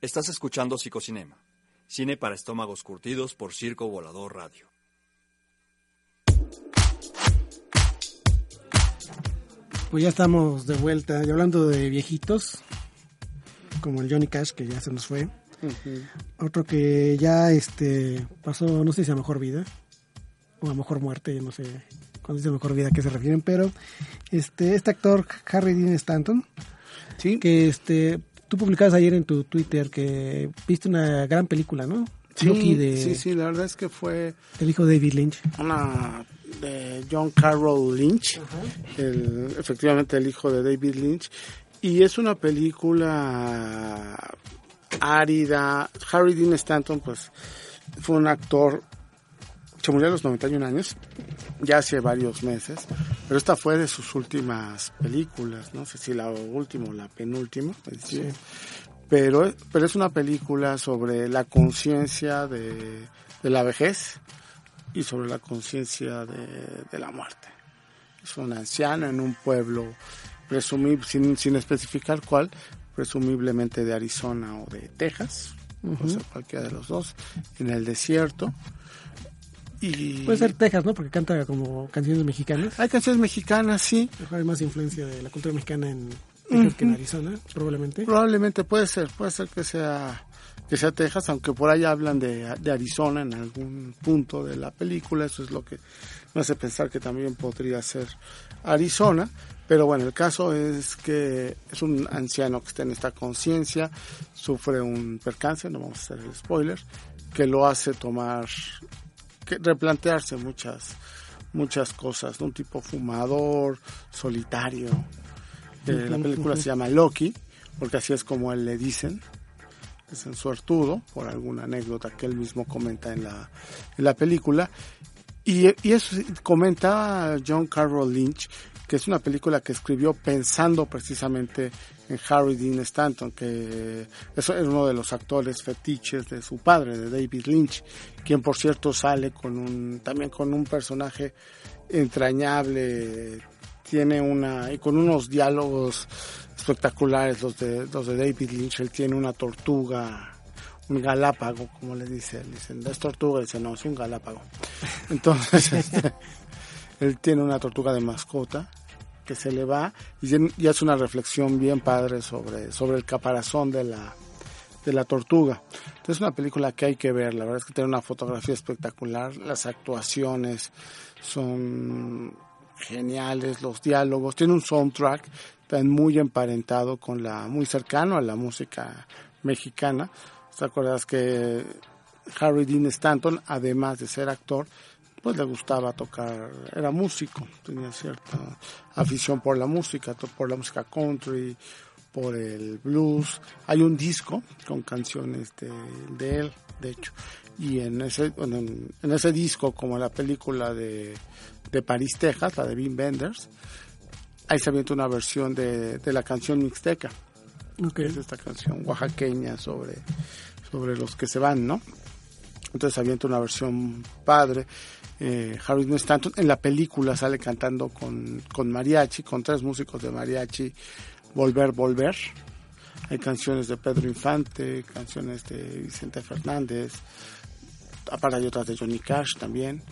Estás escuchando Psicocinema, cine para estómagos curtidos por Circo Volador Radio. Pues ya estamos de vuelta. Y hablando de viejitos, como el Johnny Cash, que ya se nos fue. Otro que ya este pasó, no sé si a mejor vida o a mejor muerte, no sé cuando dice mejor vida a qué se refieren, pero este este actor Harry Dean Stanton, Sí. que este tú publicabas ayer en tu Twitter que viste una gran película, ¿no? Sí, de sí, sí, la verdad es que fue el hijo de David Lynch. una de John Carroll Lynch, el, efectivamente el hijo de David Lynch, y es una película árida. Harry Dean Stanton, pues, fue un actor, se murió a los 91 años, ya hace varios meses, pero esta fue de sus últimas películas, no sé si la última o la penúltima, pero, pero es una película sobre la conciencia de, de la vejez y sobre la conciencia de, de la muerte. Es un anciano en un pueblo, presumible, sin, sin especificar cuál, presumiblemente de Arizona o de Texas, puede ser cualquiera de los dos, en el desierto. Y Puede ser Texas, ¿no? Porque canta como canciones mexicanas. hay canciones mexicanas, sí, hay más influencia de la cultura mexicana en Texas que en Arizona, probablemente. Probablemente puede ser, puede ser que sea que sea Texas, aunque por ahí hablan de, de Arizona en algún punto de la película, eso es lo que me hace pensar que también podría ser Arizona, pero bueno, el caso es que es un anciano que está en esta conciencia, sufre un percance, no vamos a hacer el spoiler, que lo hace tomar, que replantearse muchas muchas cosas, de un tipo fumador, solitario, Eh, la película se llama Loki, porque así es como él le dicen. Es en suertudo, por alguna anécdota que él mismo comenta en la, en la película. Y, y eso comenta John Carroll Lynch, que es una película que escribió pensando precisamente en Harry Dean Stanton, que es uno de los actores fetiches de su padre, de David Lynch, quien por cierto sale con un, también con un personaje entrañable, tiene una, y con unos diálogos espectaculares los de, los de David Lynch, él tiene una tortuga, un galápago, como le dice, le dicen, es tortuga, dice, no, es un galápago. Entonces, este, él tiene una tortuga de mascota que se le va y, hace una reflexión bien padre sobre, sobre el caparazón de la, de la tortuga. Entonces es una película que hay que ver, la verdad es que tiene una fotografía espectacular, las actuaciones son geniales, los diálogos, tiene un soundtrack también muy emparentado con la, muy cercano a la música mexicana. ¿Te acuerdas que Harry Dean Stanton, además de ser actor, pues le gustaba tocar, era músico, tenía cierta afición por la música, por la música country, por el blues. Hay un disco con canciones de, de él, de hecho, y en ese, en, en ese disco, como la película de, de París, Texas, la de Wim Wenders, ahí se avienta una versión de, de la canción Mixteca, Ok. que es esta canción oaxaqueña sobre, sobre los que se van, ¿no? Entonces avienta una versión padre. Eh, Harry Stanton en la película sale cantando con, con mariachi, con tres músicos de mariachi, Volver, Volver. Hay canciones de Pedro Infante, canciones de Vicente Fernández, aparte hay otras de Johnny Cash también.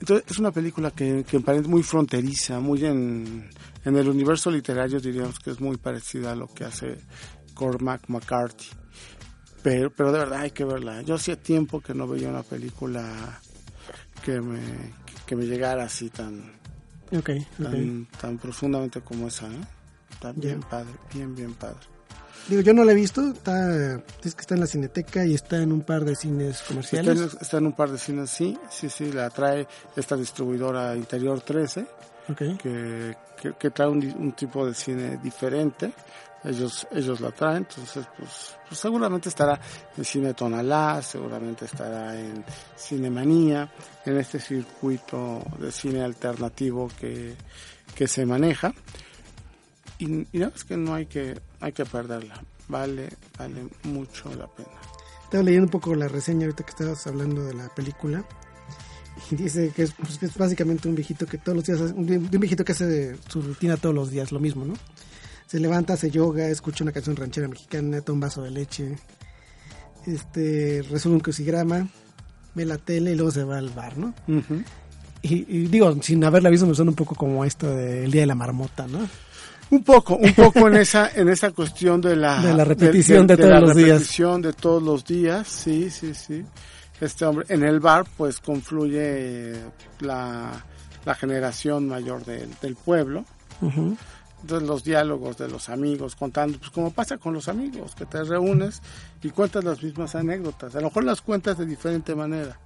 Entonces es una película que, que parece muy fronteriza, muy en, en el universo literario diríamos que es muy parecida a lo que hace Cormac McCarthy. Pero, pero de verdad hay que verla. Yo hacía tiempo que no veía una película que me, que me llegara así tan, Ok, ok. tan, tan profundamente como esa. ¿eh? Está bien Ya. padre, bien, bien padre. Digo, yo no la he visto, está, es que está en la Cineteca y está en un par de cines Está comerciales. en, está en un par de cines, sí, sí, sí, la trae esta distribuidora Interior 13, Ok. que, que, que trae un, un tipo de cine diferente. Ellos, ellos la traen, entonces pues, pues seguramente estará en Cine Tonalá, seguramente estará en Cinemanía, en este circuito de cine alternativo que, que se maneja. Y, y no, es que no hay que, hay que perderla, vale, vale mucho la pena. Estaba leyendo un poco la reseña ahorita que estabas hablando de la película. Y dice que es, pues, básicamente un viejito que todos los días, hace- un, de un viejito que hace su rutina todos los días, lo mismo, ¿no? Se levanta, hace yoga, escucha una canción ranchera mexicana, toma un vaso de leche, este, resuelve un crucigrama, ve la tele y luego se va al bar, ¿no? Y, y digo, sin haberla visto me suena un poco como esto del Día de la Marmota, ¿no? Un poco, un poco en esa, en esa cuestión de la, De la repetición de todos la los días. repetición de todos los días, sí, sí, sí. Este hombre, en el bar, pues confluye la, la generación mayor del, del pueblo. Entonces los diálogos de los amigos contando, pues como pasa con los amigos, que te reúnes y cuentas las mismas anécdotas. A lo mejor las cuentas de diferente manera,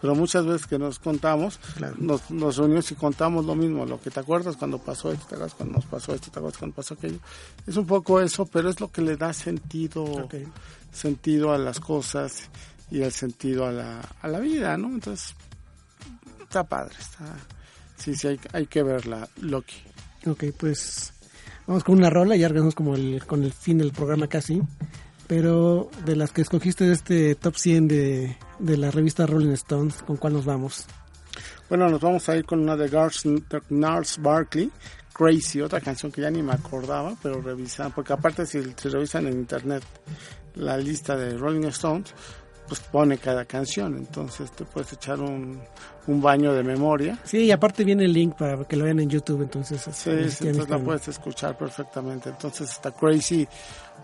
pero muchas veces que nos contamos, Claro. nos, nos reunimos y contamos lo mismo, lo que te acuerdas cuando pasó esto, te acuerdas cuando nos pasó esto, te acuerdas cuando pasó aquello. Es un poco eso, pero es lo que le da sentido, sentido a las cosas y el sentido a la, a la vida, ¿no? Entonces, está padre, está... Sí, sí, hay, hay que verla, Loki. Ok, pues vamos con una rola, ya regresamos como el, con el fin del programa casi. Pero de las que escogiste de este top 100 de, de la revista Rolling Stones, ¿con cuál nos vamos? Bueno, nos vamos a ir con una de Gnarls Barkley, Crazy, otra canción que ya ni me acordaba, pero revisan, porque aparte si, si revisan en internet la lista de Rolling Stones, pues pone cada canción, entonces te puedes echar un, un baño de memoria. Sí, y aparte viene el link para que lo vean en YouTube, entonces... Sí, este, sí, ya entonces la puedes escuchar perfectamente. Entonces está Crazy,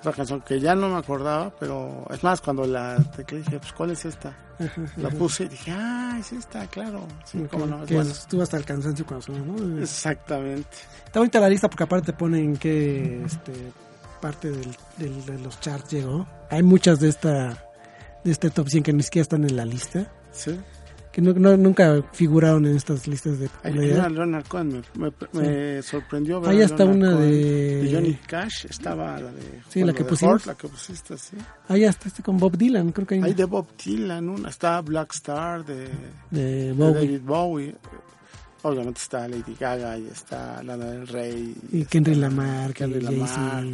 otra canción que ya no me acordaba, pero es más, cuando la teclé dije, pues ¿cuál es esta? Ajá, La ajá. puse y dije, ah, es esta, claro. Sí, cómo no, es que estuvo hasta el cansancio cuando sonó, ¿no? Exactamente. Está bonita la lista porque aparte te ponen qué este, parte del, del- de los charts llegó. Hay muchas de esta de este top 100 que ni siquiera están en la lista. Sí. que no, no- nunca figuraron en estas listas de Hay popularidad. una Leonard Cohen, me, me- me sorprendió ver Ahí está Leonard una de- de Johnny Cash, estaba la de... Sí, la que de. Hurt, la que pusiste, sí. Ah, ya está este con Bob Dylan, creo que hay Hay una de Bob Dylan, una, está Black Star de, de de Bowie. David Bowie. Obviamente está Lady Gaga y está Lana del Rey. Y está Kendrick Lamar, Kendrick y Lamar,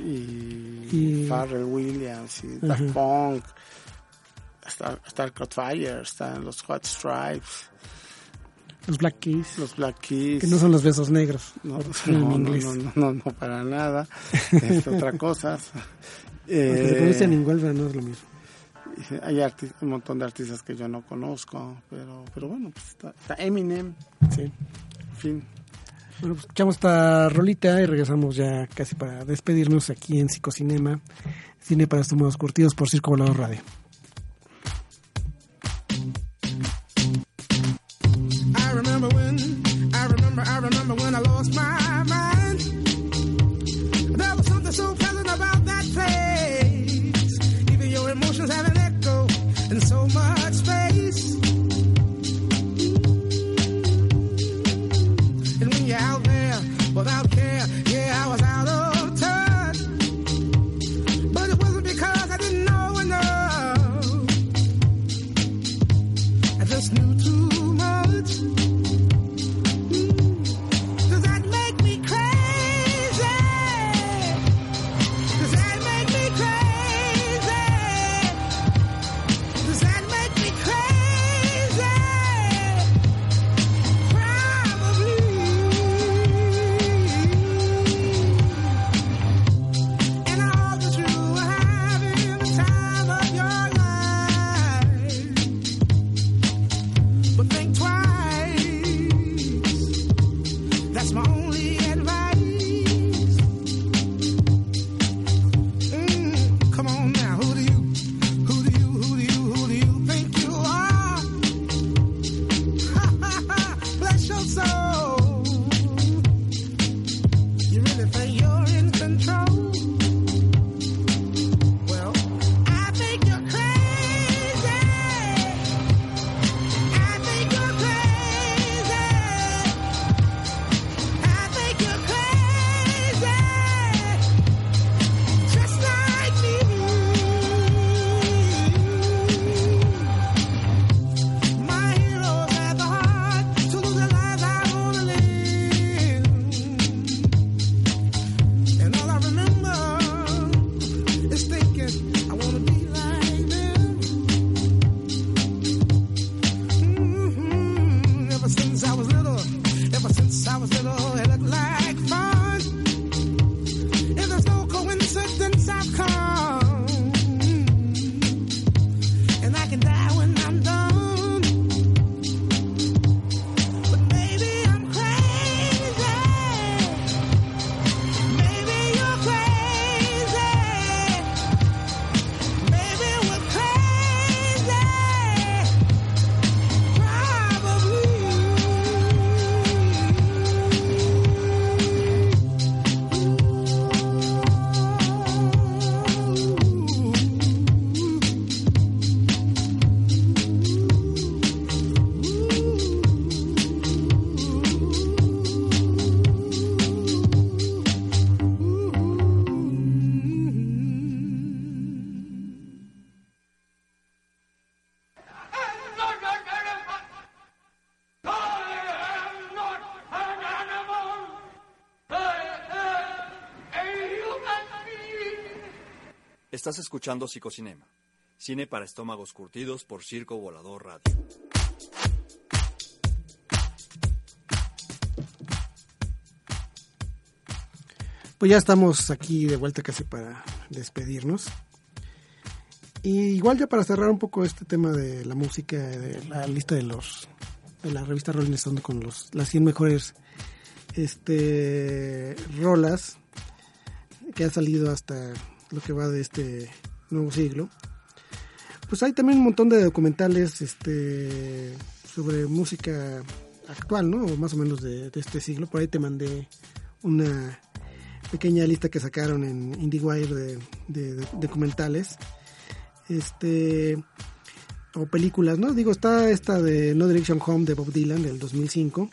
y, y- Pharrell Williams y. Daft Punk. Está, está el Fire, están los Hot Stripes, Los Black Keys, los Black Keys. que no son los besos negros, No, en no, no, inglés. no, no, no, para nada. Es otra cosa. Porque se Eh, pronuncian en Huelva, no es lo mismo. Hay un montón de artistas que yo no conozco, pero, pero bueno, pues está, está Eminem, Sí. en fin. Bueno, pues escuchamos esta rolita y regresamos ya casi para despedirnos aquí en Psicocinema, cine para estómagos curtidos por Circo Volador Radio. Estás escuchando Psicocinema, cine para estómagos curtidos por Circo Volador Radio. Pues ya estamos aquí de vuelta casi para despedirnos. Y igual ya para cerrar un poco este tema de la música, de la lista de los de la revista Rolling Stone con los las 100 mejores este rolas que ha salido hasta lo que va de este nuevo siglo. Pues hay también un montón de documentales este sobre música actual, ¿no? O más o menos de, este siglo. Por ahí te mandé una pequeña lista que sacaron en IndieWire de, de- de documentales. Este, o películas, ¿no? Digo, está esta de No Direction Home de Bob Dylan del 2005.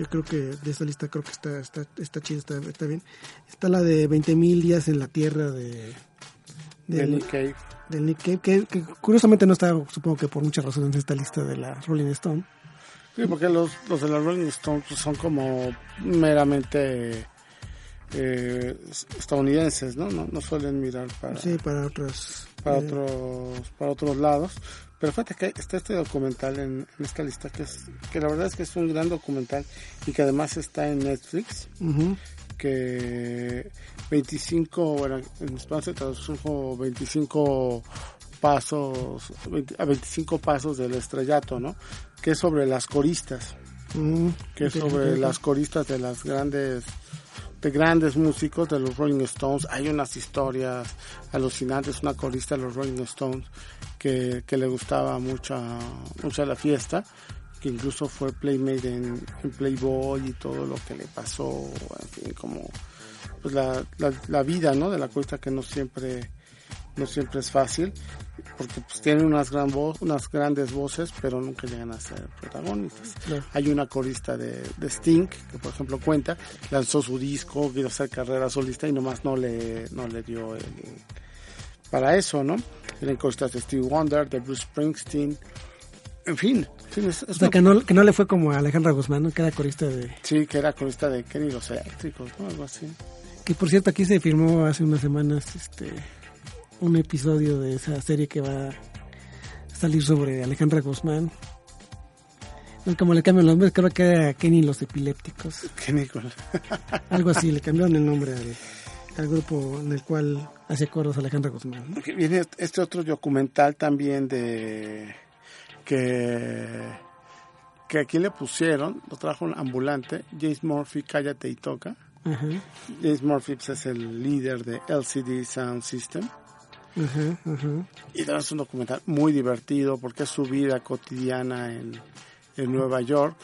Yo creo que de esta lista creo que está está está chida, está, está bien. Está la de 20.000 días en la Tierra de De Nick Cave. del Nick Cave, que, que curiosamente no está, supongo que por muchas razones en esta lista de la Rolling Stone. Sí, porque los, los de la Rolling Stones pues, son como meramente eh, estadounidenses, ¿no? ¿no? No suelen mirar para, Sí, para otras. para, eh, otros, para otros lados. Pero fíjate que está este documental en, en esta lista que es que la verdad es que es un gran documental y que además está en Netflix. que 25, bueno, en español se tradujo 25 pasos, 20 a 25 pasos del estrellato, ¿no? Que es sobre las coristas, Mm, que es sobre las coristas de las grandes de grandes músicos de los Rolling Stones. Hay unas historias alucinantes, una corista de los Rolling Stones que, que le gustaba mucho, mucho la fiesta, que incluso fue Playmate en, en Playboy y todo lo que le pasó, en fin, como pues la, la, la vida, ¿no? De la corista que no siempre no siempre es fácil porque pues tienen unas gran voz, unas grandes voces pero nunca llegan a ser protagonistas Claro. hay una corista de, de Sting que por ejemplo cuenta lanzó su disco quiso hacer carrera solista y nomás no le no le dio el para eso no eran coristas de Steve Wonder de Bruce Springsteen en fin, en fin, es- es O sea, una- que no, que no le fue como a Alejandra Guzmán, ¿no? que era corista de... sí que era corista de Kenny los Eléctricos no algo así Que por cierto, aquí se firmó hace unas semanas este un episodio de esa serie que va a salir sobre Alejandra Guzmán. Como le cambian los nombres, creo que era Kenny los epilépticos. Kenny Algo así, le cambiaron el nombre al, al grupo en el cual hace coros Alejandra Guzmán. Viene este otro documental también de que que aquí le pusieron, lo trajo un ambulante, James Murphy, cállate y toca. Ajá, James Murphy pues, es el líder de LCD Sound System. Ajá, ajá. Y es un documental muy divertido porque es su vida cotidiana en, en Nueva York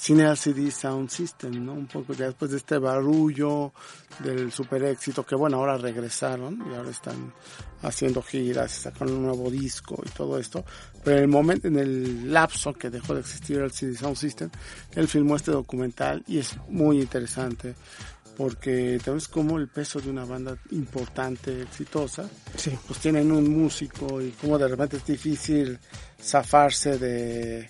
sin LCD Sound System, ¿no? Un poco ya después de este barullo del super éxito que bueno, ahora regresaron y ahora están haciendo giras, sacaron un nuevo disco y todo esto. Pero en el momento, en el lapso que dejó de existir el LCD Sound System, él filmó este documental y es muy interesante porque ves como el peso de una banda importante, exitosa, Sí. pues tienen un músico y como de repente es difícil zafarse de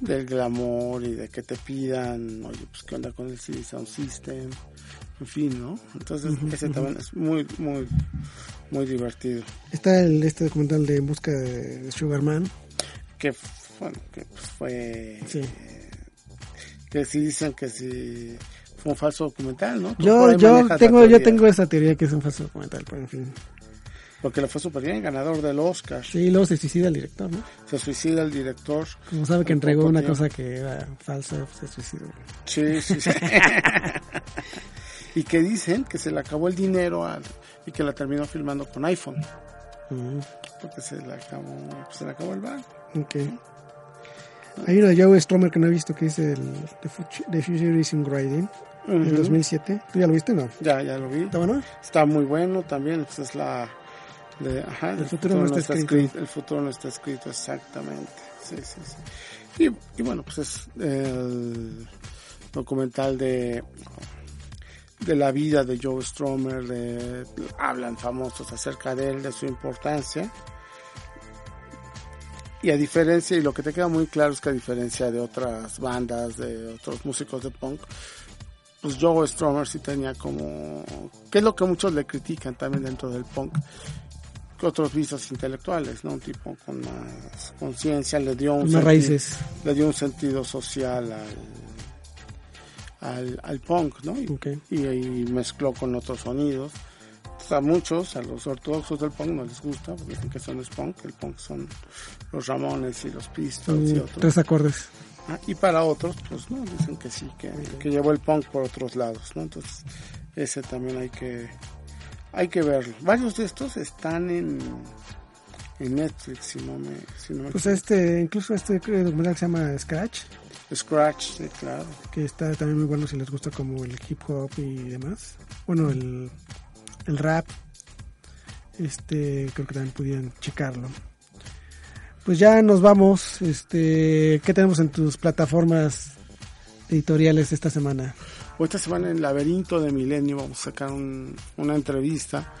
del glamour y de que te pidan, oye, pues qué onda con el CD Sound System, en fin, ¿no? Entonces ese también es muy, muy, muy divertido. Está el, este documental de En busca de, Sugarman. Que, bueno, que pues fue... Sí. Que sí dicen que sí fue un falso documental, ¿no? Tú Yo, yo tengo, yo tengo esa teoría que es un falso documental, pero en fin. Porque le fue súper bien, ganador del Oscar. Sí, luego se suicida el director, ¿no? Se suicida el director. Como sabe que entregó una tiempo. cosa que era falsa, se suicidó. Sí, sí, sí. y que dicen que se le acabó el dinero al- y que la terminó filmando con iPhone. Mm, Porque se le acabó, se le acabó el bar. ok. Hay uno de Joe Stromer que no he visto que es el The, Future, The Del 2007. ¿Tú ya lo viste? No. Ya, ya lo vi. ¿Está bueno? Está muy bueno también. Pues es la. de- ajá, El futuro no está escrito. El futuro no está escrito, exactamente. Sí, sí, sí. Y, y bueno, pues es el documental de de la vida de Joe Stromer, de, hablan famosos acerca de él, de su importancia. Y a diferencia, y lo que te queda muy claro es que a diferencia de otras bandas, de otros músicos de punk, pues Joe Stromer sí tenía como, que es lo que muchos le critican también dentro del punk, que otros vicios intelectuales, ¿no? Un tipo con más conciencia, le dio un sentido- raíces. le dio un sentido social al, al, al punk, ¿no? Y, Ok. y ahí mezcló con otros sonidos. A muchos, a los ortodoxos del punk no les gusta, porque dicen que eso no es punk, el punk son los Ramones y los Pistols y Mm, otros. tres acordes. Ah, y para otros, pues no, dicen que sí, que, que llevó el punk por otros lados, ¿no? Entonces, ese también hay que, hay que verlo. Varios de estos están en, en Netflix, si no me, si no me Pues este, incluso este documental que se llama Scratch, Scratch, sí, claro. que está también muy bueno si les gusta como el hip hop y demás. Bueno, el, el rap, este, creo que también pudieran checarlo. Pues ya nos vamos. Este, ¿Qué tenemos en tus plataformas editoriales esta semana? O esta semana en Laberinto de Milenio vamos a sacar un- una entrevista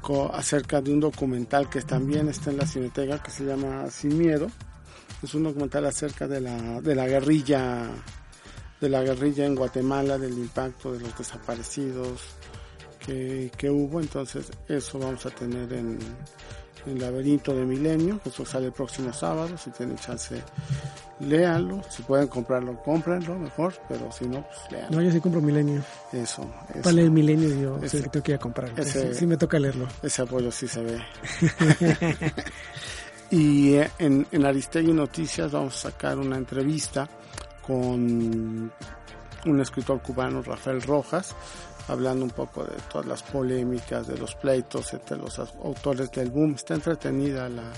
co- acerca de un documental que también está en la Cineteca que se llama Sin Miedo. Es un documental acerca de la, de la guerrilla de la guerrilla en Guatemala, del impacto de los desaparecidos que, que hubo. Entonces eso vamos a tener en, en Laberinto de Milenio. Eso sale el próximo sábado. Si tienen chance, léanlo. Si pueden comprarlo, cómprenlo mejor. Pero si no, pues léanlo. No, yo sí compro Milenio. Eso, eso. Para leer Milenio yo Ese- sé que tengo que ir a comprar. ese- sí, sí me toca leerlo. Ese apoyo sí se ve. y eh, en, en Aristegui Noticias vamos a sacar una entrevista con un escritor cubano, Rafael Rojas, hablando un poco de todas las polémicas, de los pleitos entre los autores del boom. Está entretenida la,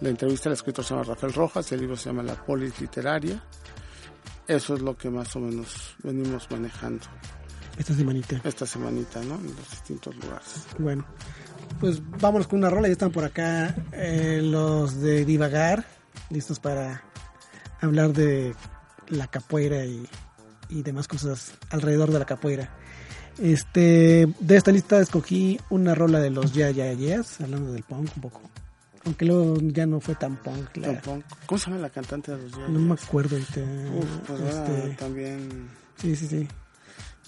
la entrevista, el escritor se llama Rafael Rojas el libro se llama La polis literaria. Eso es lo que más o menos venimos manejando Esta semanita. esta semanita, ¿no? En los distintos lugares. Bueno, pues vámonos con una rola. Ya están por acá eh, los de Divagar, listos para hablar de la capoeira y, y demás cosas alrededor de la capoeira. Este, de esta lista escogí una rola de los Ya Ya Yeahs, hablando del punk un poco. Aunque luego ya no fue tan punk. la-. ¿Cómo se llama la cantante de los Yayas? no me acuerdo ahorita. Uf, pues Este, también sí, sí, sí.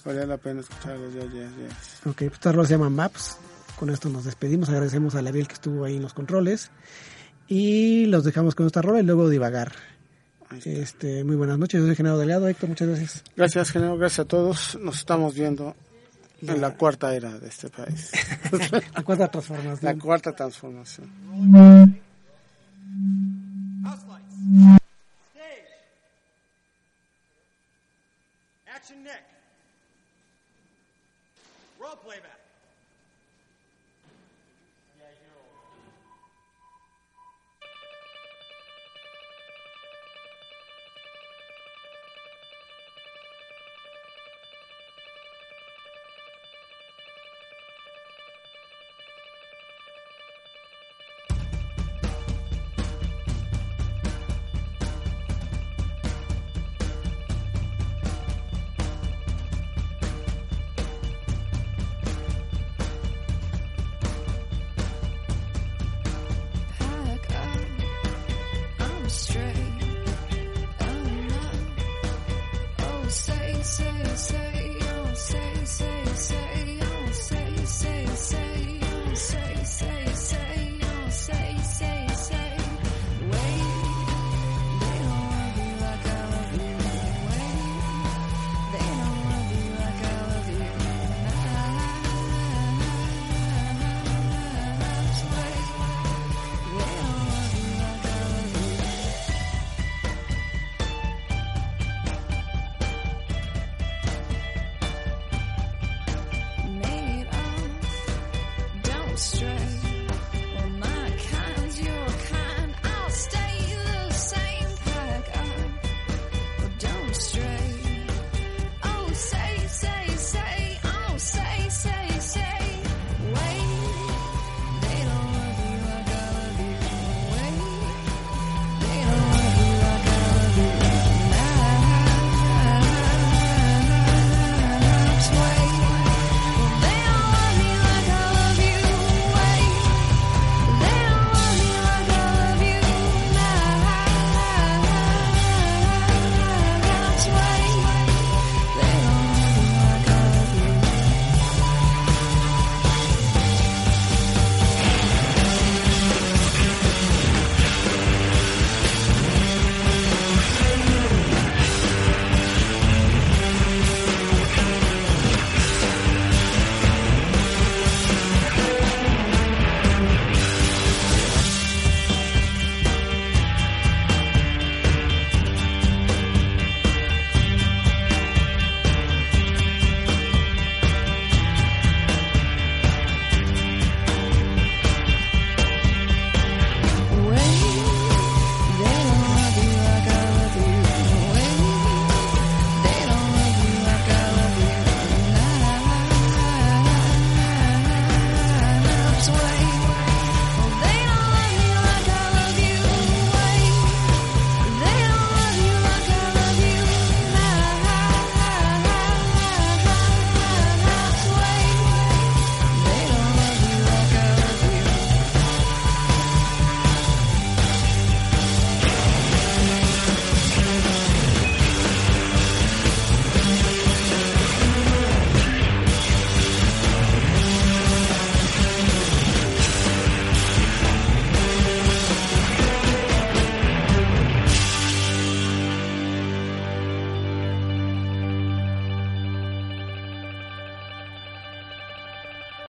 valía la pena escuchar a los Yayas. yes. Ok, pues esta rola se llama Maps. Con esto nos despedimos. Agradecemos a Ariel que estuvo ahí en los controles. Y los dejamos con esta rola y luego divagar. Este, muy buenas noches. Yo soy Genaro Delgado. Héctor, muchas gracias. Gracias, Genero. Gracias a todos. Nos estamos viendo en la cuarta era de este país. La cuarta la transformación. cuarta transformación.